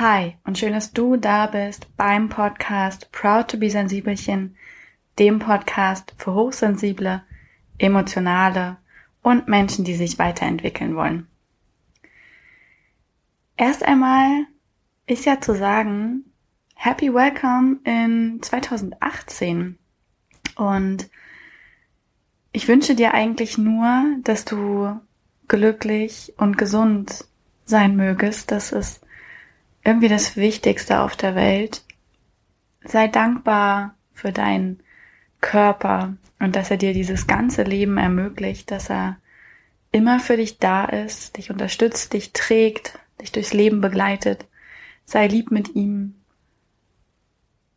Hi und schön, dass du da bist beim Podcast Proud to be Sensibelchen, dem Podcast für hochsensible, emotionale und Menschen, die sich weiterentwickeln wollen. Erst einmal ist ja zu sagen, Happy Welcome in 2018. Und ich wünsche dir eigentlich nur, dass du glücklich und gesund sein mögest. Das ist irgendwie das Wichtigste auf der Welt. Sei dankbar für deinen Körper und dass er dir dieses ganze Leben ermöglicht, dass er immer für dich da ist, dich unterstützt, dich trägt, dich durchs Leben begleitet. Sei lieb mit ihm.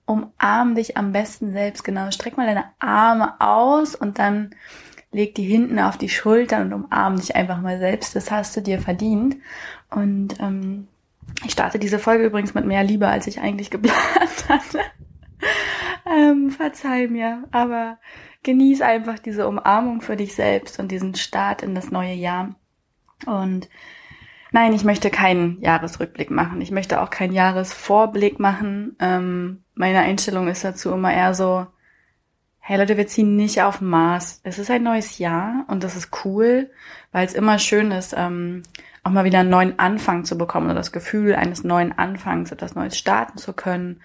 Umarm dich am besten selbst genau. Streck mal deine Arme aus und dann leg die hinten auf die Schultern und umarm dich einfach mal selbst. Das hast du dir verdient. Und ähm, ich starte diese Folge übrigens mit mehr Liebe, als ich eigentlich geplant hatte. ähm, verzeih mir, aber genieß einfach diese Umarmung für dich selbst und diesen Start in das neue Jahr. Und nein, ich möchte keinen Jahresrückblick machen. Ich möchte auch keinen Jahresvorblick machen. Ähm, meine Einstellung ist dazu immer eher so, hey Leute, wir ziehen nicht auf Mars. Es ist ein neues Jahr und das ist cool, weil es immer schön ist, ähm, auch mal wieder einen neuen Anfang zu bekommen oder das Gefühl eines neuen Anfangs, etwas Neues starten zu können.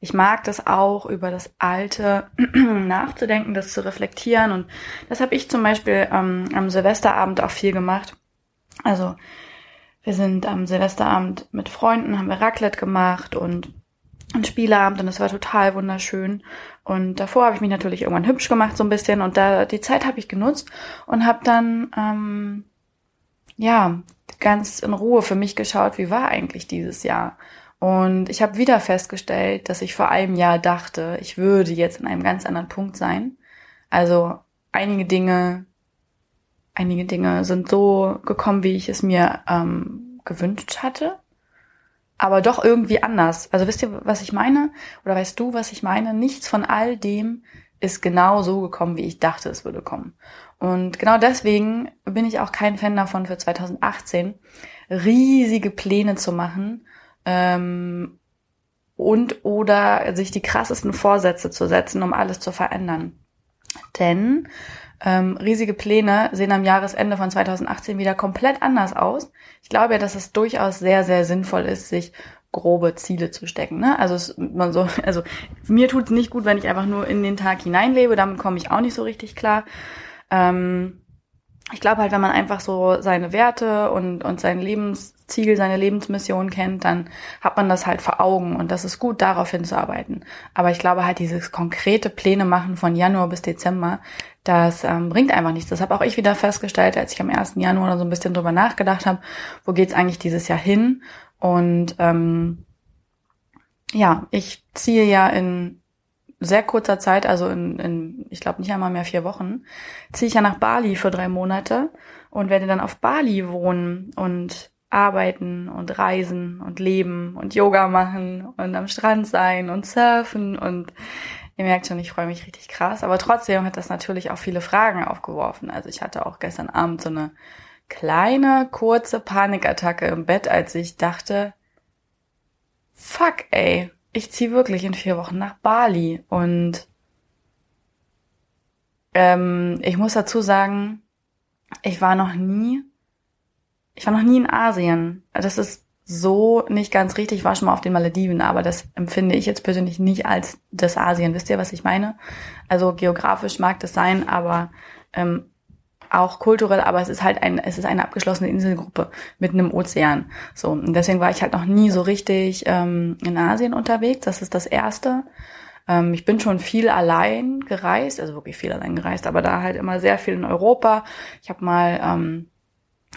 Ich mag das auch, über das Alte nachzudenken, das zu reflektieren. Und das habe ich zum Beispiel ähm, am Silvesterabend auch viel gemacht. Also wir sind am Silvesterabend mit Freunden, haben wir Raclette gemacht und ein Spieleabend und das war total wunderschön. Und davor habe ich mich natürlich irgendwann hübsch gemacht so ein bisschen und da die Zeit habe ich genutzt und habe dann ähm, ja ganz in Ruhe für mich geschaut, wie war eigentlich dieses Jahr und ich habe wieder festgestellt, dass ich vor einem Jahr dachte, ich würde jetzt in einem ganz anderen Punkt sein. Also einige Dinge, einige Dinge sind so gekommen, wie ich es mir ähm, gewünscht hatte, aber doch irgendwie anders. Also wisst ihr, was ich meine? Oder weißt du, was ich meine? Nichts von all dem ist genau so gekommen, wie ich dachte, es würde kommen. Und genau deswegen bin ich auch kein Fan davon für 2018, riesige Pläne zu machen ähm, und oder sich die krassesten Vorsätze zu setzen, um alles zu verändern. Denn ähm, riesige Pläne sehen am Jahresende von 2018 wieder komplett anders aus. Ich glaube ja, dass es durchaus sehr, sehr sinnvoll ist, sich grobe Ziele zu stecken. Ne? Also es, man so, also mir tut es nicht gut, wenn ich einfach nur in den Tag hineinlebe. Damit komme ich auch nicht so richtig klar. Ähm, ich glaube halt, wenn man einfach so seine Werte und, und sein Lebensziel, seine Lebensmission kennt, dann hat man das halt vor Augen und das ist gut, darauf hinzuarbeiten. Aber ich glaube halt, dieses konkrete Pläne machen von Januar bis Dezember, das ähm, bringt einfach nichts. Das habe auch ich wieder festgestellt, als ich am 1. Januar so ein bisschen drüber nachgedacht habe, wo geht's eigentlich dieses Jahr hin? Und ähm, ja, ich ziehe ja in sehr kurzer Zeit, also in, in ich glaube nicht einmal mehr vier Wochen, ziehe ich ja nach Bali für drei Monate und werde dann auf Bali wohnen und arbeiten und reisen und leben und Yoga machen und am Strand sein und surfen und ihr merkt schon, ich freue mich richtig krass. Aber trotzdem hat das natürlich auch viele Fragen aufgeworfen. Also ich hatte auch gestern Abend so eine kleine, kurze Panikattacke im Bett, als ich dachte, fuck ey, ich ziehe wirklich in vier Wochen nach Bali und ähm, ich muss dazu sagen, ich war noch nie, ich war noch nie in Asien. Das ist so nicht ganz richtig. Ich war schon mal auf den Malediven, aber das empfinde ich jetzt persönlich nicht als das Asien. Wisst ihr, was ich meine? Also geografisch mag das sein, aber ähm, auch kulturell, aber es ist halt ein, es ist eine abgeschlossene Inselgruppe mitten im Ozean. So, und deswegen war ich halt noch nie so richtig ähm, in Asien unterwegs. Das ist das erste. Ähm, ich bin schon viel allein gereist, also wirklich viel allein gereist, aber da halt immer sehr viel in Europa. Ich habe mal ähm,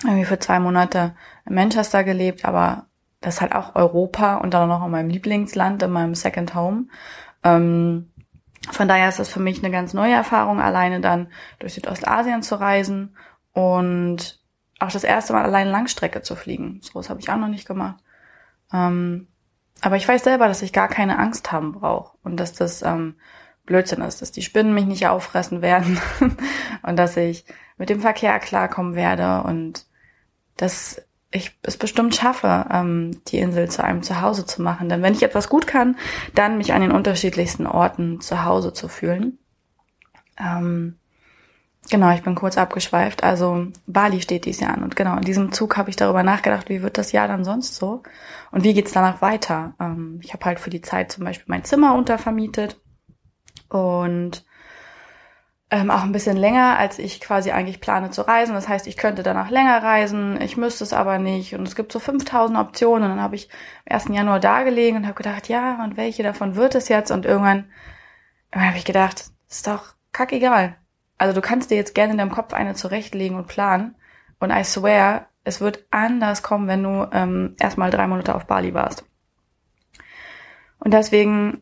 irgendwie für zwei Monate in Manchester gelebt, aber das ist halt auch Europa und dann noch in meinem Lieblingsland, in meinem Second Home. Ähm, von daher ist das für mich eine ganz neue Erfahrung, alleine dann durch Südostasien zu reisen und auch das erste Mal allein Langstrecke zu fliegen. So was habe ich auch noch nicht gemacht. Ähm, aber ich weiß selber, dass ich gar keine Angst haben brauche und dass das ähm, Blödsinn ist, dass die Spinnen mich nicht auffressen werden und dass ich mit dem Verkehr klarkommen werde und das ich es bestimmt schaffe, ähm, die Insel zu einem Zuhause zu machen. Denn wenn ich etwas gut kann, dann mich an den unterschiedlichsten Orten zu Hause zu fühlen. Ähm, genau, ich bin kurz abgeschweift. Also Bali steht dieses Jahr an. Und genau, in diesem Zug habe ich darüber nachgedacht, wie wird das Jahr dann sonst so? Und wie geht's danach weiter? Ähm, ich habe halt für die Zeit zum Beispiel mein Zimmer untervermietet und ähm, auch ein bisschen länger, als ich quasi eigentlich plane zu reisen. Das heißt, ich könnte danach länger reisen, ich müsste es aber nicht. Und es gibt so 5000 Optionen. Und dann habe ich am 1. Januar da gelegen und habe gedacht, ja, und welche davon wird es jetzt? Und irgendwann, irgendwann habe ich gedacht, ist doch kackegal. Also du kannst dir jetzt gerne in deinem Kopf eine zurechtlegen und planen. Und I swear, es wird anders kommen, wenn du ähm, erstmal drei Monate auf Bali warst. Und deswegen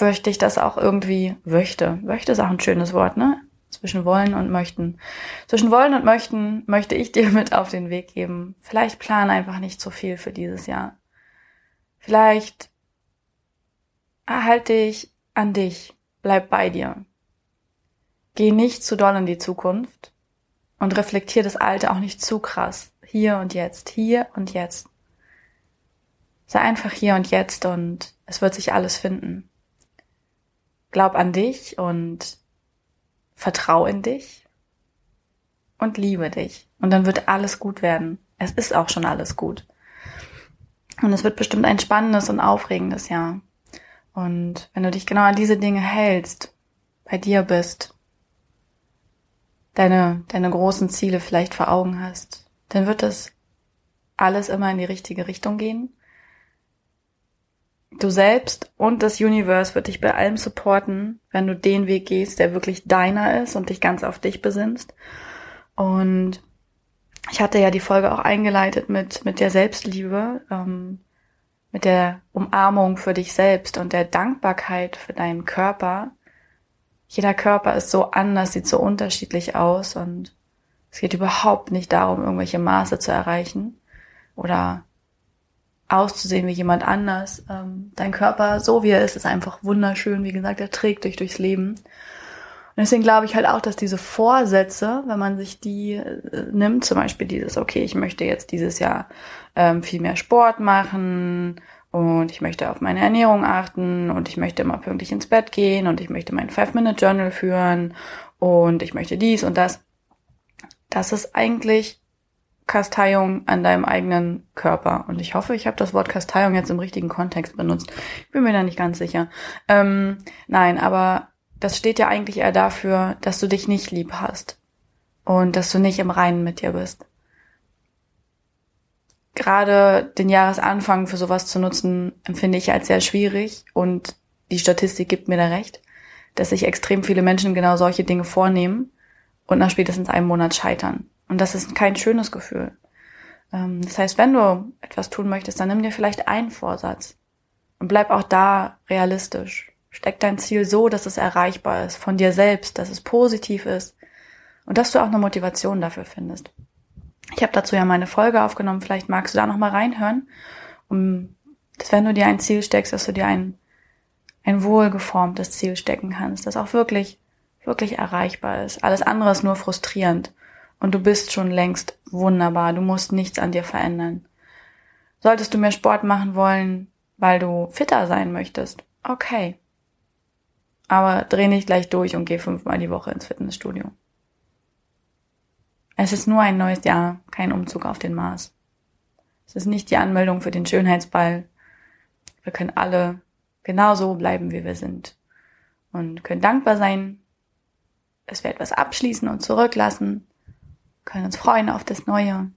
möchte ich das auch irgendwie, möchte, möchte ist auch ein schönes Wort, ne? Zwischen wollen und möchten. Zwischen wollen und möchten möchte ich dir mit auf den Weg geben. Vielleicht plan einfach nicht zu viel für dieses Jahr. Vielleicht erhalte dich an dich. Bleib bei dir. Geh nicht zu doll in die Zukunft und reflektier das Alte auch nicht zu krass. Hier und jetzt, hier und jetzt. Sei einfach hier und jetzt und es wird sich alles finden. Glaub an dich und vertrau in dich und liebe dich. Und dann wird alles gut werden. Es ist auch schon alles gut. Und es wird bestimmt ein spannendes und aufregendes Jahr. Und wenn du dich genau an diese Dinge hältst, bei dir bist, deine, deine großen Ziele vielleicht vor Augen hast, dann wird das alles immer in die richtige Richtung gehen du selbst und das Universe wird dich bei allem supporten, wenn du den Weg gehst, der wirklich deiner ist und dich ganz auf dich besinnst. Und ich hatte ja die Folge auch eingeleitet mit, mit der Selbstliebe, ähm, mit der Umarmung für dich selbst und der Dankbarkeit für deinen Körper. Jeder Körper ist so anders, sieht so unterschiedlich aus und es geht überhaupt nicht darum, irgendwelche Maße zu erreichen oder auszusehen wie jemand anders. Ähm, dein Körper, so wie er ist, ist einfach wunderschön. Wie gesagt, er trägt dich durchs Leben. Und deswegen glaube ich halt auch, dass diese Vorsätze, wenn man sich die äh, nimmt, zum Beispiel dieses, okay, ich möchte jetzt dieses Jahr ähm, viel mehr Sport machen und ich möchte auf meine Ernährung achten und ich möchte immer pünktlich ins Bett gehen und ich möchte mein Five-Minute-Journal führen und ich möchte dies und das. Das ist eigentlich Kasteiung an deinem eigenen Körper. Und ich hoffe, ich habe das Wort Kasteiung jetzt im richtigen Kontext benutzt. Ich bin mir da nicht ganz sicher. Ähm, nein, aber das steht ja eigentlich eher dafür, dass du dich nicht lieb hast und dass du nicht im Reinen mit dir bist. Gerade den Jahresanfang für sowas zu nutzen, empfinde ich als sehr schwierig und die Statistik gibt mir da recht, dass sich extrem viele Menschen genau solche Dinge vornehmen und nach spätestens einem Monat scheitern. Und das ist kein schönes Gefühl. Ähm, das heißt, wenn du etwas tun möchtest, dann nimm dir vielleicht einen Vorsatz und bleib auch da realistisch. Steck dein Ziel so, dass es erreichbar ist von dir selbst, dass es positiv ist und dass du auch eine Motivation dafür findest. Ich habe dazu ja meine Folge aufgenommen, vielleicht magst du da noch mal reinhören, um dass wenn du dir ein Ziel steckst, dass du dir ein ein wohlgeformtes Ziel stecken kannst, das auch wirklich wirklich erreichbar ist. Alles andere ist nur frustrierend und du bist schon längst wunderbar. Du musst nichts an dir verändern. Solltest du mehr Sport machen wollen, weil du fitter sein möchtest, okay. Aber dreh nicht gleich durch und geh fünfmal die Woche ins Fitnessstudio. Es ist nur ein neues Jahr, kein Umzug auf den Mars. Es ist nicht die Anmeldung für den Schönheitsball. Wir können alle genauso bleiben, wie wir sind. Und können dankbar sein, dass wir etwas abschließen und zurücklassen können uns freuen auf das Neue.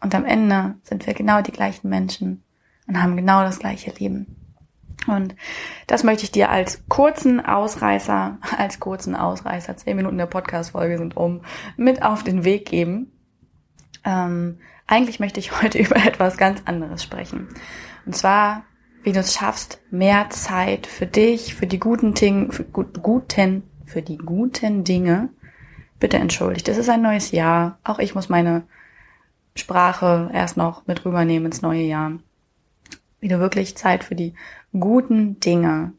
Und am Ende sind wir genau die gleichen Menschen und haben genau das gleiche Leben. Und das möchte ich dir als kurzen Ausreißer, als kurzen Ausreißer, zehn Minuten der Podcast-Folge sind um, mit auf den Weg geben. Ähm, eigentlich möchte ich heute über etwas ganz anderes sprechen. Und zwar, wie du es schaffst, mehr Zeit für dich, für die guten Dinge, für guten, für die guten Dinge bitte entschuldigt. Es ist ein neues Jahr. Auch ich muss meine Sprache erst noch mit rübernehmen ins neue Jahr. Wie du wirklich Zeit für die guten Dinge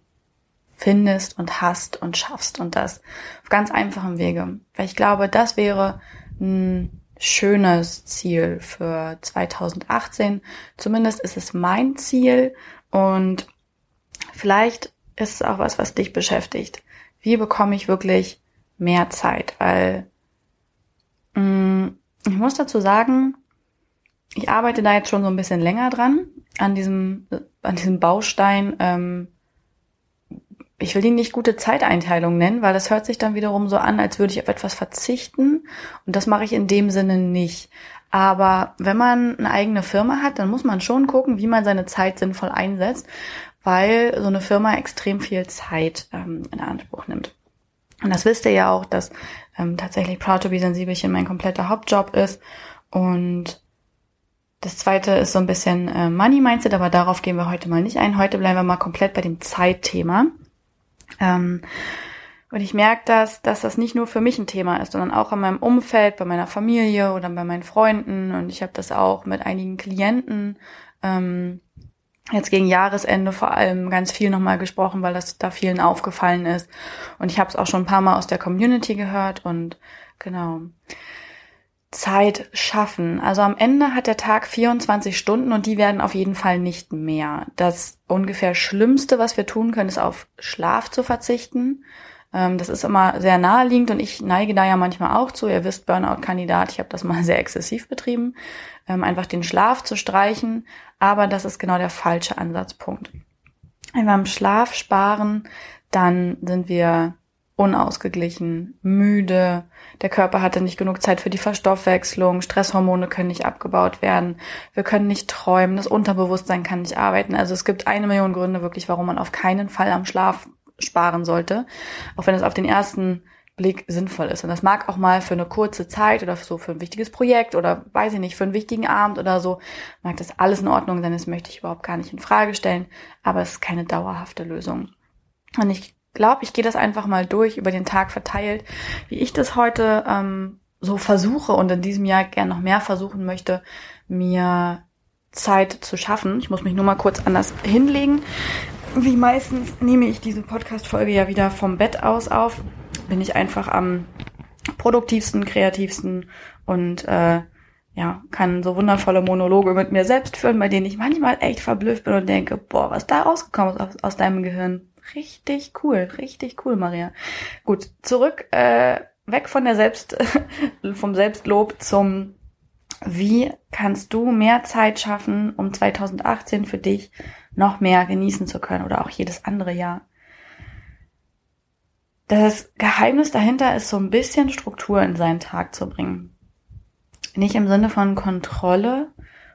findest und hast und schaffst und das auf ganz einfachem Wege. Weil ich glaube, das wäre ein schönes Ziel für 2018. Zumindest ist es mein Ziel und vielleicht ist es auch was, was dich beschäftigt. Wie bekomme ich wirklich mehr Zeit? Weil mh, mm, ich muss dazu sagen, ich arbeite da jetzt schon so ein bisschen länger dran an diesem an diesem Baustein. Ähm, ich will ihn nicht gute Zeiteinteilung nennen, weil das hört sich dann wiederum so an, als würde ich auf etwas verzichten. Und das mache ich in dem Sinne nicht. Aber wenn man eine eigene Firma hat, dann muss man schon gucken, wie man seine Zeit sinnvoll einsetzt, weil so eine Firma extrem viel Zeit ähm, in Anspruch nimmt. Und das wisst ihr ja auch, dass ähm, tatsächlich Proud to be Sensibelchen mein kompletter Hauptjob ist. Und das zweite ist so ein bisschen äh, Money Mindset, aber darauf gehen wir heute mal nicht ein. Heute bleiben wir mal komplett bei dem Zeitthema. Ähm, und ich merke das, dass das nicht nur für mich ein Thema ist, sondern auch in meinem Umfeld, bei meiner Familie oder bei meinen Freunden. Und ich habe das auch mit einigen Klienten ähm, jetzt gegen Jahresende vor allem ganz viel nochmal gesprochen, weil das da vielen aufgefallen ist. Und ich habe es auch schon ein paar Mal aus der Community gehört und genau. Zeit schaffen. Also am Ende hat der Tag 24 Stunden und die werden auf jeden Fall nicht mehr. Das ungefähr Schlimmste, was wir tun können, ist auf Schlaf zu verzichten. Ähm, das ist immer sehr naheliegend und ich neige da ja manchmal auch zu. Ihr wisst, Burnout-Kandidat, ich habe das mal sehr exzessiv betrieben, ähm, einfach den Schlaf zu streichen. Aber das ist genau der falsche Ansatzpunkt. Wenn wir am Schlaf sparen, dann sind wir unausgeglichen, müde, der Körper hatte nicht genug Zeit für die Verstoffwechslung, Stresshormone können nicht abgebaut werden, wir können nicht träumen, das Unterbewusstsein kann nicht arbeiten. Also es gibt eine Million Gründe wirklich, warum man auf keinen Fall am Schlaf sparen sollte, auch wenn es auf den ersten Blick sinnvoll ist. Und das mag auch mal für eine kurze Zeit oder so für ein wichtiges Projekt oder weiß ich nicht, für einen wichtigen Abend oder so, mag das alles in Ordnung sein, das möchte ich überhaupt gar nicht in Frage stellen, aber es ist keine dauerhafte Lösung. Und ich glaube, ich gehe das einfach mal durch über den Tag verteilt, wie ich das heute ähm, so versuche und in diesem Jahr gern noch mehr versuchen möchte, mir Zeit zu schaffen. Ich muss mich nur mal kurz anders hinlegen. Wie meistens nehme ich diese Podcast-Folge ja wieder vom Bett aus auf. Bin ich einfach am produktivsten, kreativsten und äh, ja, kann so wundervolle Monologe mit mir selbst führen, bei denen ich manchmal echt verblüfft bin und denke, boah, was da rausgekommen ist aus, aus deinem Gehirn. Richtig cool, richtig cool, Maria. Gut, zurück, äh, weg von der Selbst, vom Selbstlob zum wie kannst du mehr Zeit schaffen, um 2018 für dich noch mehr genießen zu können oder auch jedes andere Jahr? Das Geheimnis dahinter ist so ein bisschen Struktur in seinen Tag zu bringen. Nicht im Sinne von Kontrolle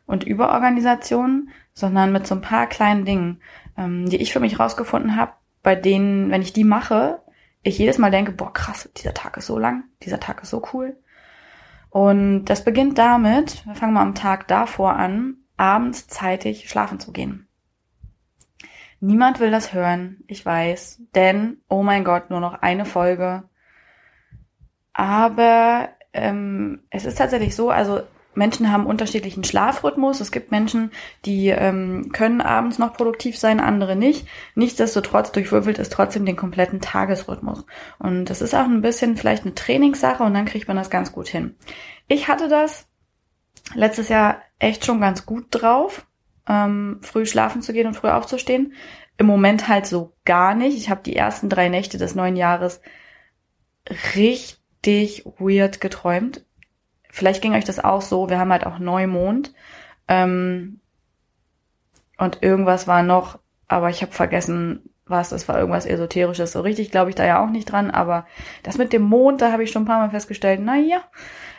und Überorganisation, sondern mit so ein paar kleinen Dingen, ähm, die ich für mich rausgefunden habe, bei denen, wenn ich die mache, ich jedes Mal denke, boah, krass, dieser Tag ist so lang, dieser Tag ist so cool. Und das beginnt damit, wir fangen mal am Tag davor an, abends zeitig schlafen zu gehen. Niemand will das hören, ich weiß, denn, oh mein Gott, nur noch eine Folge. Aber ähm, es ist tatsächlich so, also Menschen haben unterschiedlichen Schlafrhythmus. Es gibt Menschen, die ähm, können abends noch produktiv sein, andere nicht. Nichtsdestotrotz durchwürfelt es trotzdem den kompletten Tagesrhythmus. Und das ist auch ein bisschen vielleicht eine Trainingssache und dann kriegt man das ganz gut hin. Ich hatte das letztes Jahr echt schon ganz gut drauf, ähm, früh schlafen zu gehen und früh aufzustehen. Im Moment halt so gar nicht. Ich habe die ersten drei Nächte des neuen Jahres richtig weird geträumt vielleicht ging euch das auch so, wir haben halt auch Neumond. Ähm, und irgendwas war noch, aber ich habe vergessen, was, es war irgendwas Esoterisches. So richtig glaube ich da ja auch nicht dran, aber das mit dem Mond, da habe ich schon ein paar Mal festgestellt, naja,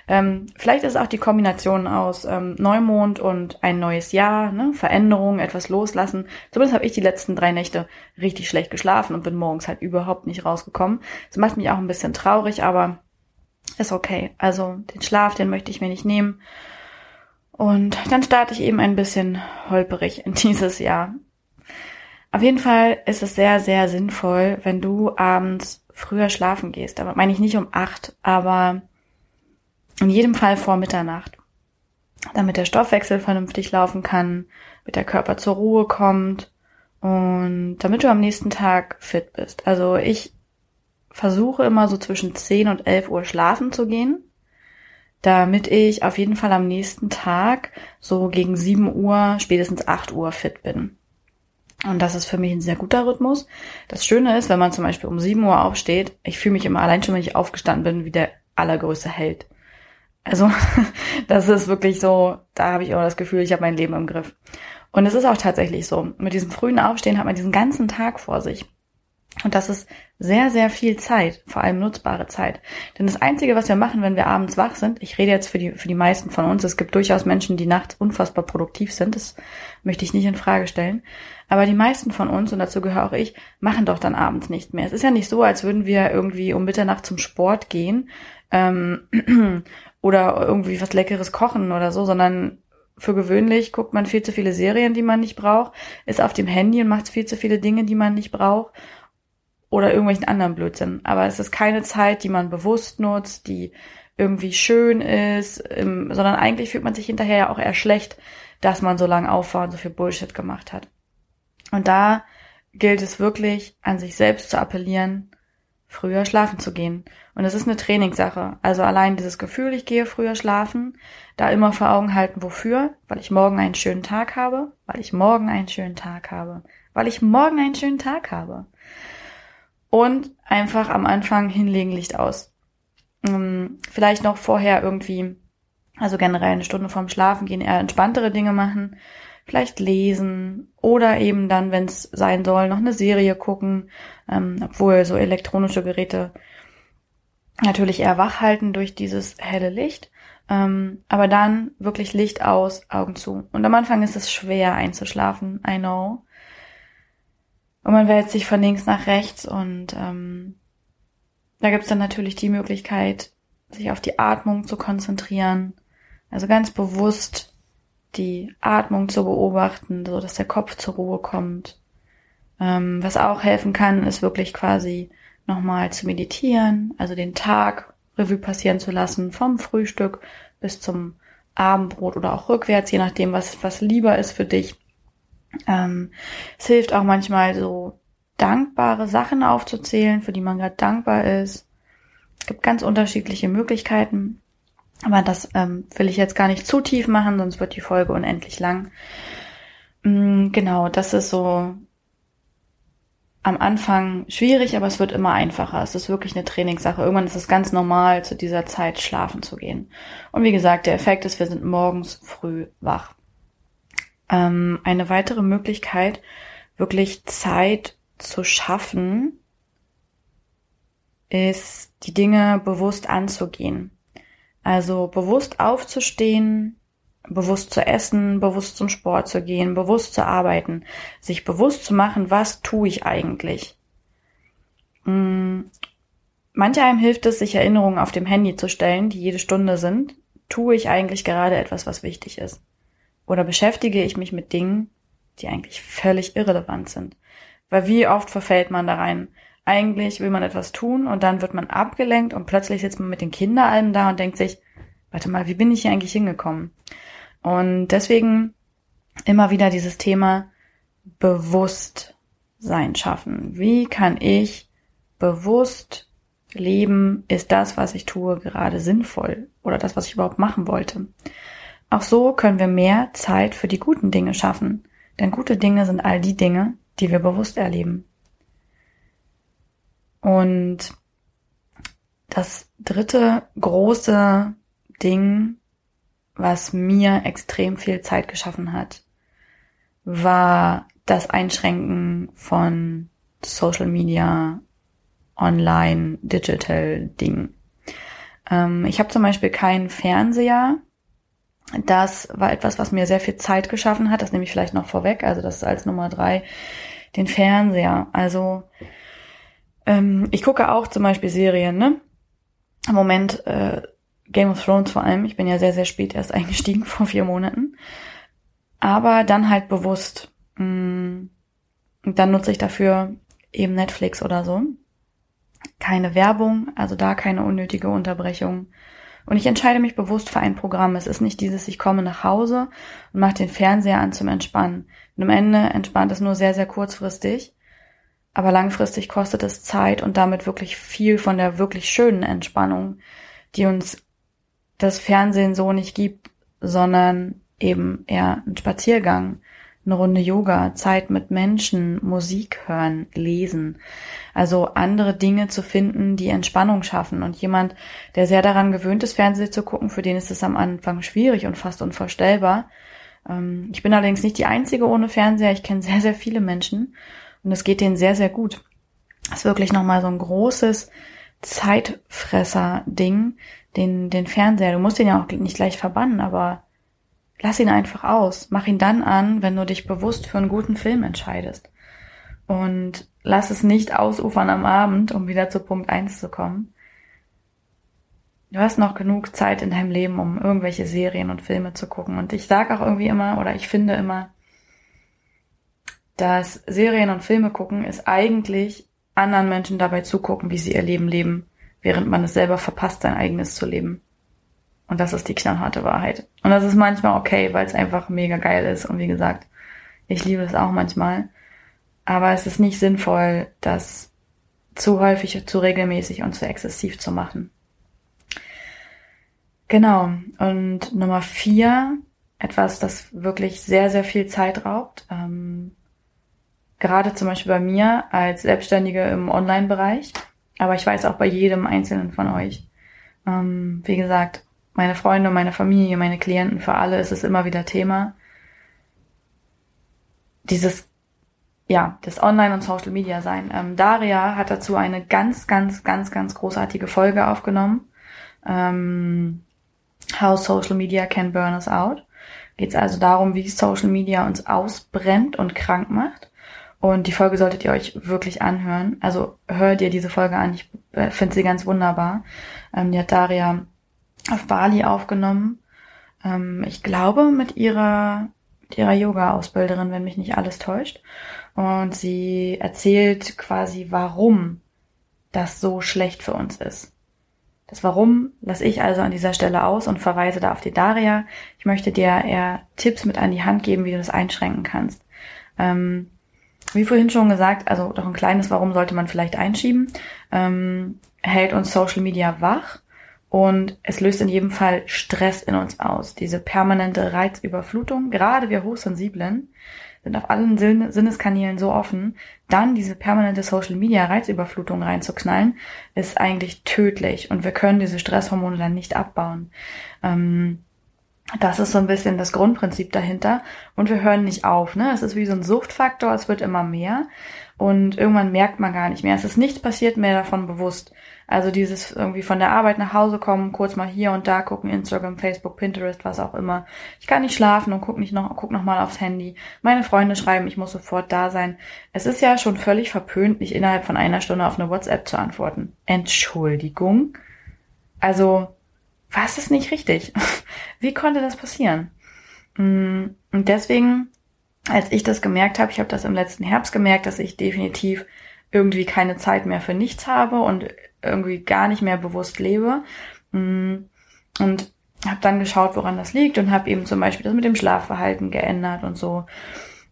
ähm, vielleicht ist auch die Kombination aus ähm, Neumond und ein neues Jahr, ne? Veränderung, etwas loslassen. Zumindest habe ich die letzten drei Nächte richtig schlecht geschlafen und bin morgens halt überhaupt nicht rausgekommen. Das macht mich auch ein bisschen traurig, aber ist okay. Also den Schlaf, den möchte ich mir nicht nehmen. Und dann starte ich eben ein bisschen holperig in dieses Jahr. Auf jeden Fall ist es sehr, sehr sinnvoll, wenn du abends früher schlafen gehst. Damit meine ich nicht um acht, aber in jedem Fall vor Mitternacht. Damit der Stoffwechsel vernünftig laufen kann, damit der Körper zur Ruhe kommt und damit du am nächsten Tag fit bist. Also ich versuche immer so zwischen 10 und 11 Uhr schlafen zu gehen. damit ich auf jeden Fall am nächsten Tag so gegen 7 Uhr, spätestens 8 Uhr fit bin. Und das ist für mich ein sehr guter Rhythmus. Das Schöne ist, wenn man zum Beispiel um 7 Uhr aufsteht, ich fühle mich immer allein schon, wenn ich aufgestanden bin, wie der allergrößte Held. Also das ist wirklich so, da habe ich auch das Gefühl, ich habe mein Leben im Griff. Und es ist auch tatsächlich so. Mit diesem frühen Aufstehen hat man diesen ganzen Tag vor sich. Und das ist sehr, sehr viel Zeit, vor allem nutzbare Zeit. Denn das Einzige, was wir machen, wenn wir abends wach sind, ich rede jetzt für die, für die meisten von uns, es gibt durchaus Menschen, die nachts unfassbar produktiv sind, das möchte ich nicht in Frage stellen. Aber die meisten von uns, und dazu gehöre auch ich, machen doch dann abends nicht mehr. Es ist ja nicht so, als würden wir irgendwie um Mitternacht zum Sport gehen ähm, oder irgendwie was Leckeres kochen oder so, sondern für gewöhnlich guckt man viel zu viele Serien, die man nicht braucht, ist auf dem Handy und macht viel zu viele Dinge, die man nicht braucht oder irgendwelchen anderen Blödsinn. Aber es ist keine Zeit, die man bewusst nutzt, die irgendwie schön ist, sondern eigentlich fühlt man sich hinterher ja auch eher schlecht, dass man so lange auf war und so viel Bullshit gemacht hat. Und da gilt es wirklich, an sich selbst zu appellieren, früher schlafen zu gehen. Und es ist eine Trainingssache. Also allein dieses Gefühl, ich gehe früher schlafen, da immer vor Augen halten, wofür? Weil ich morgen einen schönen Tag habe, weil ich morgen einen schönen Tag habe, weil ich morgen einen schönen Tag habe und einfach am Anfang hinlegen Licht aus. Ähm, vielleicht noch vorher irgendwie, also generell eine Stunde vorm Schlafen gehen, eher entspanntere Dinge machen, vielleicht lesen oder eben dann, wenn es sein soll, noch eine Serie gucken, ähm, obwohl so elektronische Geräte natürlich eher wach halten durch dieses helle Licht. Ähm, aber dann wirklich Licht aus, Augen zu. Und am Anfang ist es schwer einzuschlafen, I know. Und man wälzt sich von links nach rechts und ähm, da gibt's dann natürlich die Möglichkeit, sich auf die Atmung zu konzentrieren. Also ganz bewusst die Atmung zu beobachten, so dass der Kopf zur Ruhe kommt. Ähm, was auch helfen kann, ist wirklich quasi nochmal zu meditieren, also den Tag Revue passieren zu lassen, vom Frühstück bis zum Abendbrot oder auch rückwärts, je nachdem, was, was lieber ist für dich. Ähm, es hilft auch manchmal so dankbare Sachen aufzuzählen, für die man gerade dankbar ist. Es gibt ganz unterschiedliche Möglichkeiten. Aber das ähm, will ich jetzt gar nicht zu tief machen, sonst wird die Folge unendlich lang. Mm, genau, das ist so am Anfang schwierig, aber es wird immer einfacher. Es ist wirklich eine Trainingssache. Irgendwann ist es ganz normal, zu dieser Zeit schlafen zu gehen. Und wie gesagt, der Effekt ist, wir sind morgens früh wach. Ähm, eine weitere Möglichkeit, wirklich Zeit zu schaffen, ist, die Dinge bewusst anzugehen. Also bewusst aufzustehen, bewusst zu essen, bewusst zum Sport zu gehen, bewusst zu arbeiten, sich bewusst zu machen, was tue ich eigentlich. Hm, manche einem hilft es, sich Erinnerungen auf dem Handy zu stellen, die jede Stunde sind. Tue ich eigentlich gerade etwas, was wichtig ist? Oder beschäftige ich mich mit Dingen, die eigentlich völlig irrelevant sind? Weil wie oft verfällt man da rein? Eigentlich will man etwas tun und dann wird man abgelenkt und plötzlich sitzt man mit den Kinderalben da und denkt sich, warte mal, wie bin ich hier eigentlich hingekommen? Und deswegen immer wieder dieses Thema Bewusstsein schaffen. Wie kann ich bewusst leben? Ist das, was ich tue, gerade sinnvoll oder das, was ich überhaupt machen wollte? Auch so können wir mehr Zeit für die guten Dinge schaffen, denn gute Dinge sind all die Dinge, die wir bewusst erleben. Und das dritte große Ding, was mir extrem viel Zeit geschaffen hat, war das Einschränken von Social Media, Online, Digital Ding. Ähm, ich habe zum Beispiel keinen Fernseher, das war etwas, was mir sehr viel Zeit geschaffen hat. Das nehme ich vielleicht noch vorweg. Also das ist als Nummer drei den Fernseher. Also ähm, ich gucke auch zum Beispiel Serien, ne? Im Moment äh, Game of Thrones vor allem. Ich bin ja sehr, sehr spät erst eingestiegen, vor vier Monaten. Aber dann halt bewusst. Mh, mm, dann nutze ich dafür eben Netflix oder so. Keine Werbung, also da keine unnötige Unterbrechung. Und ich entscheide mich bewusst für ein Programm. Es ist nicht dieses, ich komme nach Hause und mache den Fernseher an zum Entspannen. Und am Ende entspannt es nur sehr, sehr kurzfristig. Aber langfristig kostet es Zeit und damit wirklich viel von der wirklich schönen Entspannung, die uns das Fernsehen so nicht gibt, sondern eben eher ein Spaziergang, eine Runde Yoga, Zeit mit Menschen, Musik hören, lesen. Also andere Dinge zu finden, die Entspannung schaffen. Und jemand, der sehr daran gewöhnt ist, Fernsehen zu gucken, für den ist es am Anfang schwierig und fast unvorstellbar. Ähm, ich bin allerdings nicht die Einzige ohne Fernseher. Ich kenne sehr, sehr viele Menschen und es geht denen sehr, sehr gut. Das ist wirklich nochmal so ein großes Zeitfresser-Ding, den, den Fernseher. Du musst ihn ja auch nicht gleich verbannen, aber lass ihn einfach aus. Mach ihn dann an, wenn du dich bewusst für einen guten Film entscheidest. Und lass es nicht ausufern am Abend, um wieder zu Punkt eins zu kommen. Du hast noch genug Zeit in deinem Leben, um irgendwelche Serien und Filme zu gucken. Und ich sage auch irgendwie immer, oder ich finde immer, dass Serien und Filme gucken ist eigentlich anderen Menschen dabei zugucken, wie sie ihr Leben leben, während man es selber verpasst, sein eigenes zu leben. Und das ist die knallharte Wahrheit. Und das ist manchmal okay, weil es einfach mega geil ist. Und wie gesagt, ich liebe es auch manchmal. Aber es ist nicht sinnvoll, das zu häufig, zu regelmäßig und zu exzessiv zu machen. Genau. Und Nummer vier, etwas, das wirklich sehr, sehr viel Zeit raubt. Ähm, gerade zum Beispiel bei mir als Selbstständige im Online-Bereich. Aber ich weiß auch bei jedem Einzelnen von euch. Ähm, wie gesagt, meine Freunde, meine Familie, meine Klienten, für alle ist es immer wieder Thema. Dieses, ja, das Online- und Social Media sein. Ähm, Daria hat dazu eine ganz, ganz, ganz, ganz großartige Folge aufgenommen. Ähm, How Social Media Can Burn Us Out. Geht es also darum, wie Social Media uns ausbrennt und krank macht. Und die Folge solltet ihr euch wirklich anhören. Also hört ihr diese Folge an. Ich äh, finde sie ganz wunderbar. Ähm, die hat Daria auf Bali aufgenommen. Ähm, ich glaube mit ihrer, ihrer Yoga-Ausbilderin, wenn mich nicht alles täuscht. Und sie erzählt quasi, warum das so schlecht für uns ist. Das Warum lasse ich also an dieser Stelle aus und verweise da auf die Daria. Ich möchte dir eher Tipps mit an die Hand geben, wie du das einschränken kannst. Ähm, wie vorhin schon gesagt, also doch ein kleines Warum sollte man vielleicht einschieben, ähm, hält uns Social Media wach und es löst in jedem Fall Stress in uns aus. Diese permanente Reizüberflutung, gerade wir Hochsensiblen, sind auf allen Sinneskanälen so offen, dann diese permanente Social Media Reizüberflutung reinzuknallen, ist eigentlich tödlich und wir können diese Stresshormone dann nicht abbauen. Ähm, das ist so ein bisschen das Grundprinzip dahinter. Und wir hören nicht auf. Ne? Es ist wie so ein Suchtfaktor, es wird immer mehr. Und irgendwann merkt man gar nicht mehr. Es ist nichts passiert mehr davon bewusst. Also dieses irgendwie von der Arbeit nach Hause kommen, kurz mal hier und da gucken, Instagram, Facebook, Pinterest, was auch immer. Ich kann nicht schlafen und guck nicht noch, guck noch mal aufs Handy. Meine Freunde schreiben, ich muss sofort da sein. Es ist ja schon völlig verpönt, nicht innerhalb von einer Stunde auf eine WhatsApp zu antworten. Entschuldigung. Also, was ist nicht richtig? Wie konnte das passieren? Mm, und deswegen, als ich das gemerkt habe, ich habe das im letzten Herbst gemerkt, dass ich definitiv irgendwie keine Zeit mehr für nichts habe und irgendwie gar nicht mehr bewusst lebe. Mm, und habe dann geschaut, woran das liegt und habe eben zum Beispiel das mit dem Schlafverhalten geändert und so.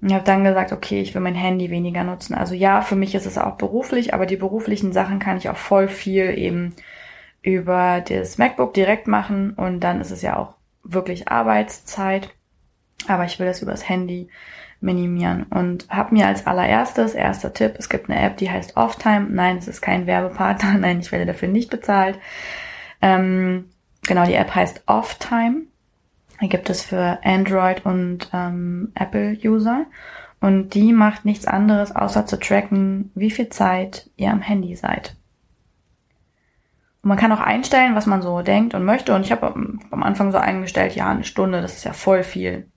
Und habe dann gesagt, okay, ich will mein Handy weniger nutzen. Also ja, für mich ist es auch beruflich, aber die beruflichen Sachen kann ich auch voll viel eben über das MacBook direkt machen und dann ist es ja auch wirklich Arbeitszeit. Aber ich will das übers Handy minimieren und habe mir als allererstes, erster Tipp, es gibt eine App, die heißt Offtime. Nein, es ist kein Werbepartner. Nein, ich werde dafür nicht bezahlt. Ähm, genau, die App heißt Offtime. Die gibt es für Android und ähm, Apple-User. Und die macht nichts anderes, außer zu tracken, wie viel Zeit ihr am Handy seid. Und man kann auch einstellen, was man so denkt und möchte. Und ich habe am Anfang so eingestellt, ja, eine Stunde, das ist ja voll viel.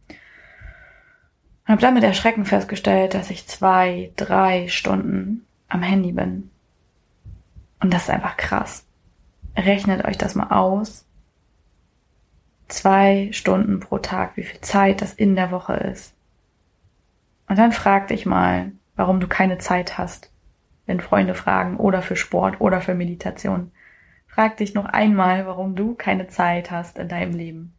Und habe dann mit Erschrecken festgestellt, dass ich zwei, drei Stunden am Handy bin. Und das ist einfach krass. Rechnet euch das mal aus. Zwei Stunden pro Tag, wie viel Zeit das in der Woche ist. Und dann frag dich mal, warum du keine Zeit hast, wenn Freunde fragen oder für Sport oder für Meditation. Frag dich noch einmal, warum du keine Zeit hast in deinem Leben.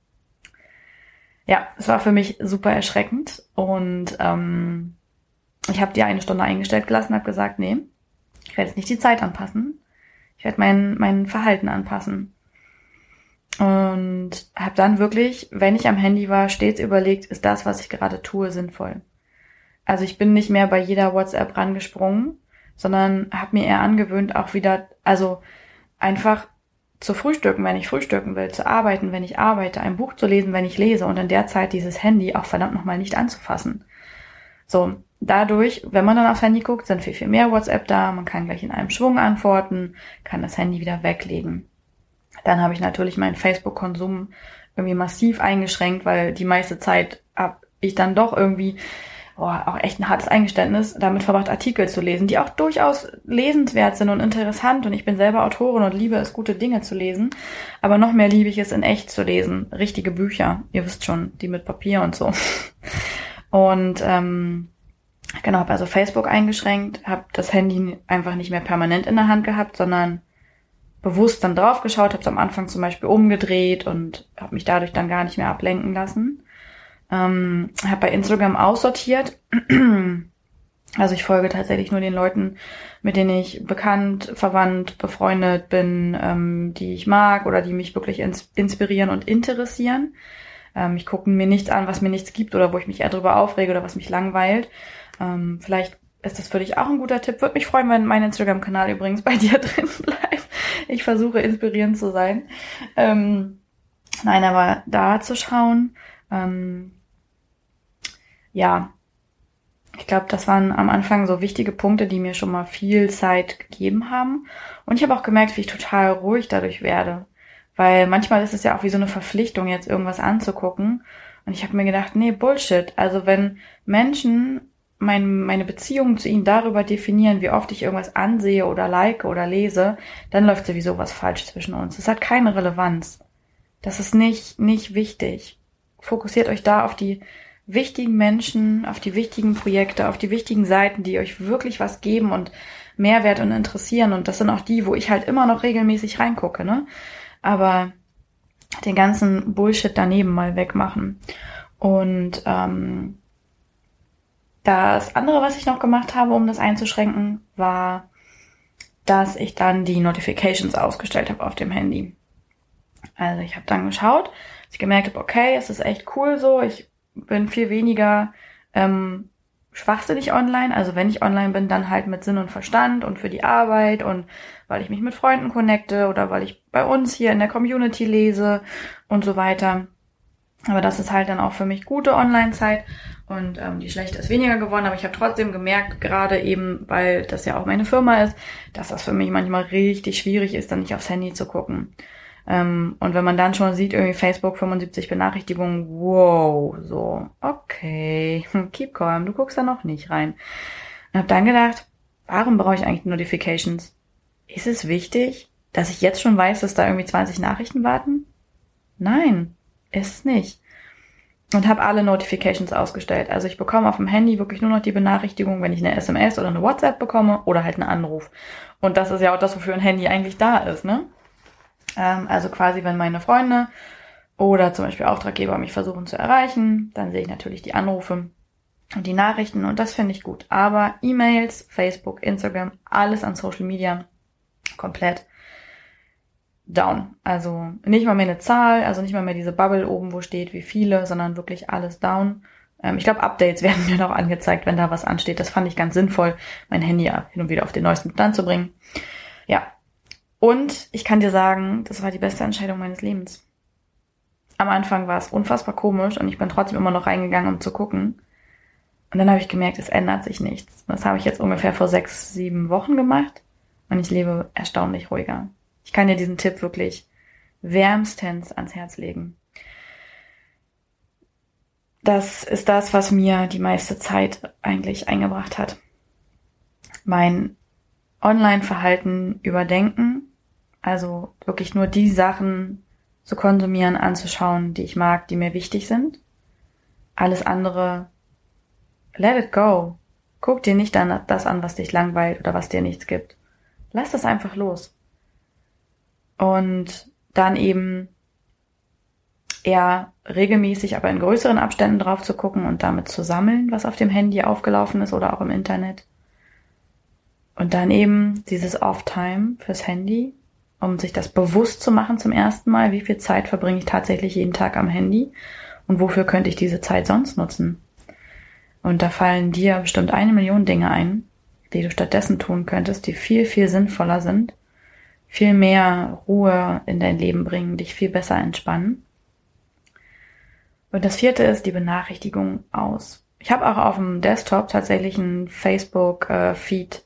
Ja, es war für mich super erschreckend und ähm, ich habe die eine Stunde eingestellt gelassen, habe gesagt, nee, ich werde jetzt nicht die Zeit anpassen, ich werde mein, mein Verhalten anpassen. Und habe dann wirklich, wenn ich am Handy war, stets überlegt, ist das, was ich gerade tue, sinnvoll. Also ich bin nicht mehr bei jeder WhatsApp rangesprungen, sondern habe mir eher angewöhnt, auch wieder, also einfach zu frühstücken, wenn ich frühstücken will, zu arbeiten, wenn ich arbeite, ein Buch zu lesen, wenn ich lese und in der Zeit dieses Handy auch verdammt nochmal nicht anzufassen. So, dadurch, wenn man dann aufs Handy guckt, sind viel, viel mehr WhatsApp da, man kann gleich in einem Schwung antworten, kann das Handy wieder weglegen. Dann habe ich natürlich meinen Facebook-Konsum irgendwie massiv eingeschränkt, weil die meiste Zeit habe ich dann doch irgendwie oh, auch echt ein hartes Eingeständnis, damit verbracht, Artikel zu lesen, die auch durchaus lesenswert sind und interessant. Und ich bin selber Autorin und liebe es, gute Dinge zu lesen. Aber noch mehr liebe ich es, in echt zu lesen. Richtige Bücher. Ihr wisst schon, die mit Papier und so. Und ähm, genau, habe also Facebook eingeschränkt, habe das Handy einfach nicht mehr permanent in der Hand gehabt, sondern bewusst dann drauf geschaut, habe es am Anfang zum Beispiel umgedreht und habe mich dadurch dann gar nicht mehr ablenken lassen. Ähm, habe bei Instagram aussortiert. Also ich folge tatsächlich nur den Leuten, mit denen ich bekannt, verwandt, befreundet bin, ähm, die ich mag oder die mich wirklich ins inspirieren und interessieren. Ähm, ich gucke mir nichts an, was mir nichts gibt oder wo ich mich eher drüber aufrege oder was mich langweilt. Ähm, vielleicht ist das für dich auch ein guter Tipp. Würde mich freuen, wenn mein Instagram-Kanal übrigens bei dir drin bleibt. Ich versuche inspirierend zu sein. Ähm, nein, aber da zu schauen, ähm, ja, ich glaube, das waren am Anfang so wichtige Punkte, die mir schon mal viel Zeit gegeben haben. Und ich habe auch gemerkt, wie ich total ruhig dadurch werde. Weil manchmal ist es ja auch wie so eine Verpflichtung, jetzt irgendwas anzugucken. Und ich habe mir gedacht, nee, Bullshit. Also wenn Menschen mein, meine Beziehung zu ihnen darüber definieren, wie oft ich irgendwas ansehe oder like oder lese, dann läuft sowieso was falsch zwischen uns. Das hat keine Relevanz. Das ist nicht, nicht wichtig. Fokussiert euch da auf die wichtigen Menschen, auf die wichtigen Projekte, auf die wichtigen Seiten, die euch wirklich was geben und Mehrwert und interessieren. Und das sind auch die, wo ich halt immer noch regelmäßig reingucke, ne? Aber den ganzen Bullshit daneben mal wegmachen. Und ähm, das andere, was ich noch gemacht habe, um das einzuschränken, war, dass ich dann die Notifications ausgestellt habe auf dem Handy. Also ich habe dann geschaut, ich gemerkt habe, okay, es ist echt cool so, ich bin viel weniger ähm, schwachsinnig online. Also wenn ich online bin, dann halt mit Sinn und Verstand und für die Arbeit und weil ich mich mit Freunden connecte oder weil ich bei uns hier in der Community lese und so weiter. Aber das ist halt dann auch für mich gute Online-Zeit und ähm, die schlechte ist weniger geworden. Aber ich habe trotzdem gemerkt, gerade eben, weil das ja auch meine Firma ist, dass das für mich manchmal richtig schwierig ist, dann nicht aufs Handy zu gucken. Ähm, und wenn man dann schon sieht, irgendwie Facebook 75 Benachrichtigungen, wow, so, okay, keep calm, du guckst da noch nicht rein. Und hab dann gedacht, warum brauche ich eigentlich Notifications? Ist es wichtig, dass ich jetzt schon weiß, dass da irgendwie 20 Nachrichten warten? Nein, ist es nicht. Und habe alle Notifications ausgestellt. Also ich bekomme auf dem Handy wirklich nur noch die Benachrichtigung, wenn ich eine SMS oder eine WhatsApp bekomme oder halt einen Anruf. Und das ist ja auch das, wofür ein Handy eigentlich da ist, ne? Ähm, also quasi, wenn meine Freunde oder zum Beispiel Auftraggeber mich versuchen zu erreichen, dann sehe ich natürlich die Anrufe und die Nachrichten und das finde ich gut. Aber E-Mails, Facebook, Instagram, alles an Social Media komplett down. Also nicht mal mehr eine Zahl, also nicht mal mehr diese Bubble oben, wo steht, wie viele, sondern wirklich alles down. Ähm, ich glaube, Updates werden mir noch angezeigt, wenn da was ansteht. Das fand ich ganz sinnvoll, mein Handy hin und wieder auf den neuesten Stand zu bringen. Ja, und ich kann dir sagen, das war die beste Entscheidung meines Lebens. Am Anfang war es unfassbar komisch und ich bin trotzdem immer noch reingegangen, um zu gucken. Und dann habe ich gemerkt, es ändert sich nichts. Das habe ich jetzt ungefähr vor sechs, sieben Wochen gemacht und ich lebe erstaunlich ruhiger. Ich kann dir diesen Tipp wirklich wärmstens ans Herz legen. Das ist das, was mir die meiste Zeit eigentlich eingebracht hat. Mein Online-Verhalten überdenken also wirklich nur die Sachen zu konsumieren, anzuschauen, die ich mag, die mir wichtig sind. Alles andere, let it go. Guck dir nicht dann das an, was dich langweilt oder was dir nichts gibt. Lass das einfach los. Und dann eben eher regelmäßig, aber in größeren Abständen drauf zu gucken und damit zu sammeln, was auf dem Handy aufgelaufen ist oder auch im Internet. Und dann eben dieses Off-Time fürs Handy um sich das bewusst zu machen zum ersten Mal, wie viel Zeit verbringe ich tatsächlich jeden Tag am Handy und wofür könnte ich diese Zeit sonst nutzen. Und da fallen dir bestimmt eine Million Dinge ein, die du stattdessen tun könntest, die viel, viel sinnvoller sind, viel mehr Ruhe in dein Leben bringen, dich viel besser entspannen. Und das vierte ist die Benachrichtigung aus. Ich habe auch auf dem Desktop tatsächlich einen Facebook-Feed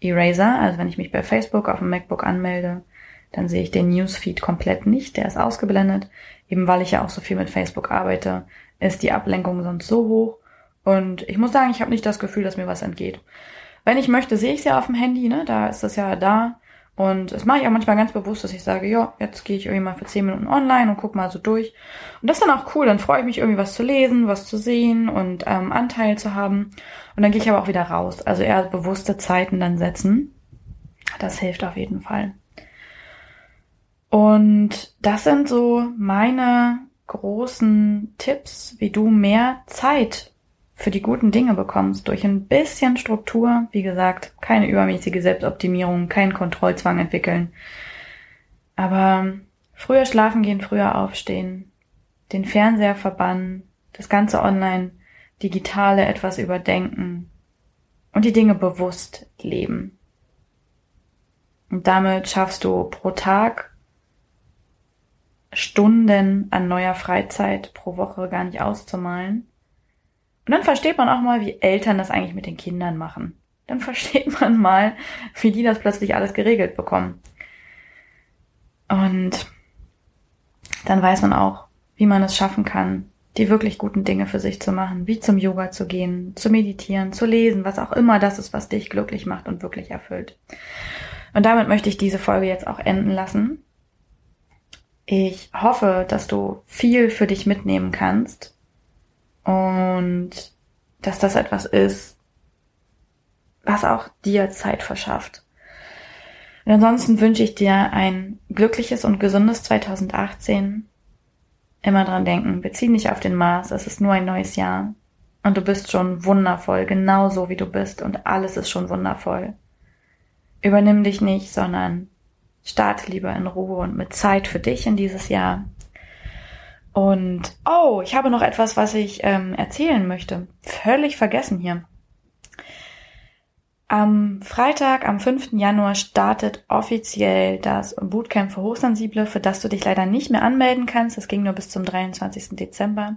äh. Also wenn ich mich bei Facebook auf dem MacBook anmelde, dann sehe ich den Newsfeed komplett nicht. Der ist ausgeblendet. Eben weil ich ja auch so viel mit Facebook arbeite, ist die Ablenkung sonst so hoch. Und ich muss sagen, ich habe nicht das Gefühl, dass mir was entgeht. Wenn ich möchte, sehe ich es ja auf dem Handy, ne? Da ist das ja da. Und das mache ich auch manchmal ganz bewusst, dass ich sage, ja, jetzt gehe ich irgendwie mal für zehn Minuten online und guck mal so durch. Und das ist dann auch cool, dann freue ich mich irgendwie was zu lesen, was zu sehen und ähm, Anteil zu haben. Und dann gehe ich aber auch wieder raus. Also eher bewusste Zeiten dann setzen. Das hilft auf jeden Fall. Und das sind so meine großen Tipps, wie du mehr Zeit für die guten Dinge bekommst durch ein bisschen Struktur, wie gesagt, keine übermäßige Selbstoptimierung, keinen Kontrollzwang entwickeln. Aber früher schlafen gehen, früher aufstehen, den Fernseher verbannen, das ganze online, digitale etwas überdenken und die Dinge bewusst leben. Und damit schaffst du pro Tag Stunden an neuer Freizeit pro Woche gar nicht auszumalen und dann versteht man auch mal, wie Eltern das eigentlich mit den Kindern machen. Dann versteht man mal, wie die das plötzlich alles geregelt bekommen. Und dann weiß man auch, wie man es schaffen kann, die wirklich guten Dinge für sich zu machen, wie zum Yoga zu gehen, zu meditieren, zu lesen, was auch immer das ist, was dich glücklich macht und wirklich erfüllt. Und damit möchte ich diese Folge jetzt auch enden lassen. Ich hoffe, dass du viel für dich mitnehmen kannst und dass das etwas ist, was auch dir Zeit verschafft. Und ansonsten wünsche ich dir ein glückliches und gesundes 2018. Immer dran denken, bezieh dich auf den Mars, es ist nur ein neues Jahr. Und du bist schon wundervoll, genauso wie du bist und alles ist schon wundervoll. Übernimm dich nicht, sondern starte lieber in Ruhe und mit Zeit für dich in dieses Jahr. Und oh, ich habe noch etwas, was ich ähm, erzählen möchte. Völlig vergessen hier. Am Freitag, am 5. Januar startet offiziell das Bootcamp für Hochsensible, für das du dich leider nicht mehr anmelden kannst. Das ging nur bis zum 23. Dezember.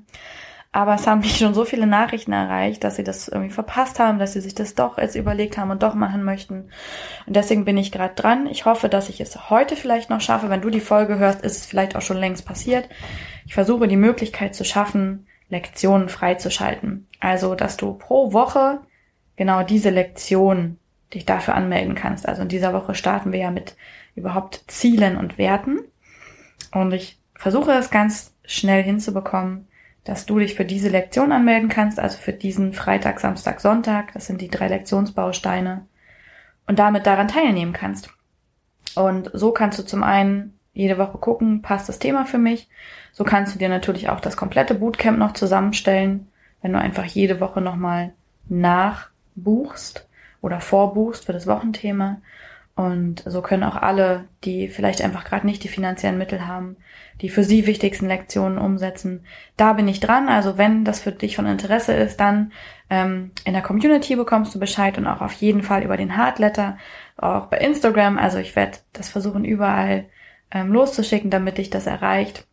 Aber es haben mich schon so viele Nachrichten erreicht, dass sie das irgendwie verpasst haben, dass sie sich das doch jetzt überlegt haben und doch machen möchten. Und deswegen bin ich gerade dran. Ich hoffe, dass ich es heute vielleicht noch schaffe. Wenn du die Folge hörst, ist es vielleicht auch schon längst passiert. Ich versuche die Möglichkeit zu schaffen, Lektionen freizuschalten. Also, dass du pro Woche genau diese Lektion dich dafür anmelden kannst. Also in dieser Woche starten wir ja mit überhaupt Zielen und Werten. Und ich versuche es ganz schnell hinzubekommen, dass du dich für diese Lektion anmelden kannst, also für diesen Freitag, Samstag, Sonntag. Das sind die drei Lektionsbausteine. Und damit daran teilnehmen kannst. Und so kannst du zum einen jede Woche gucken, passt das Thema für mich. So kannst du dir natürlich auch das komplette Bootcamp noch zusammenstellen, wenn du einfach jede Woche nochmal nachbuchst oder vorbuchst für das Wochenthema. Und so können auch alle, die vielleicht einfach gerade nicht die finanziellen Mittel haben, die für sie wichtigsten Lektionen umsetzen. Da bin ich dran. Also wenn das für dich von Interesse ist, dann ähm, in der Community bekommst du Bescheid und auch auf jeden Fall über den Hardletter, auch bei Instagram. Also ich werde das versuchen überall ähm, loszuschicken, damit dich das erreicht.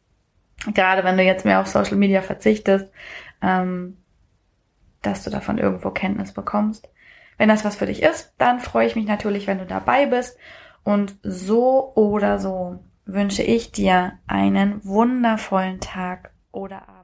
Gerade wenn du jetzt mehr auf Social Media verzichtest, ähm, dass du davon irgendwo Kenntnis bekommst. Wenn das was für dich ist, dann freue ich mich natürlich, wenn du dabei bist. Und so oder so wünsche ich dir einen wundervollen Tag oder Abend.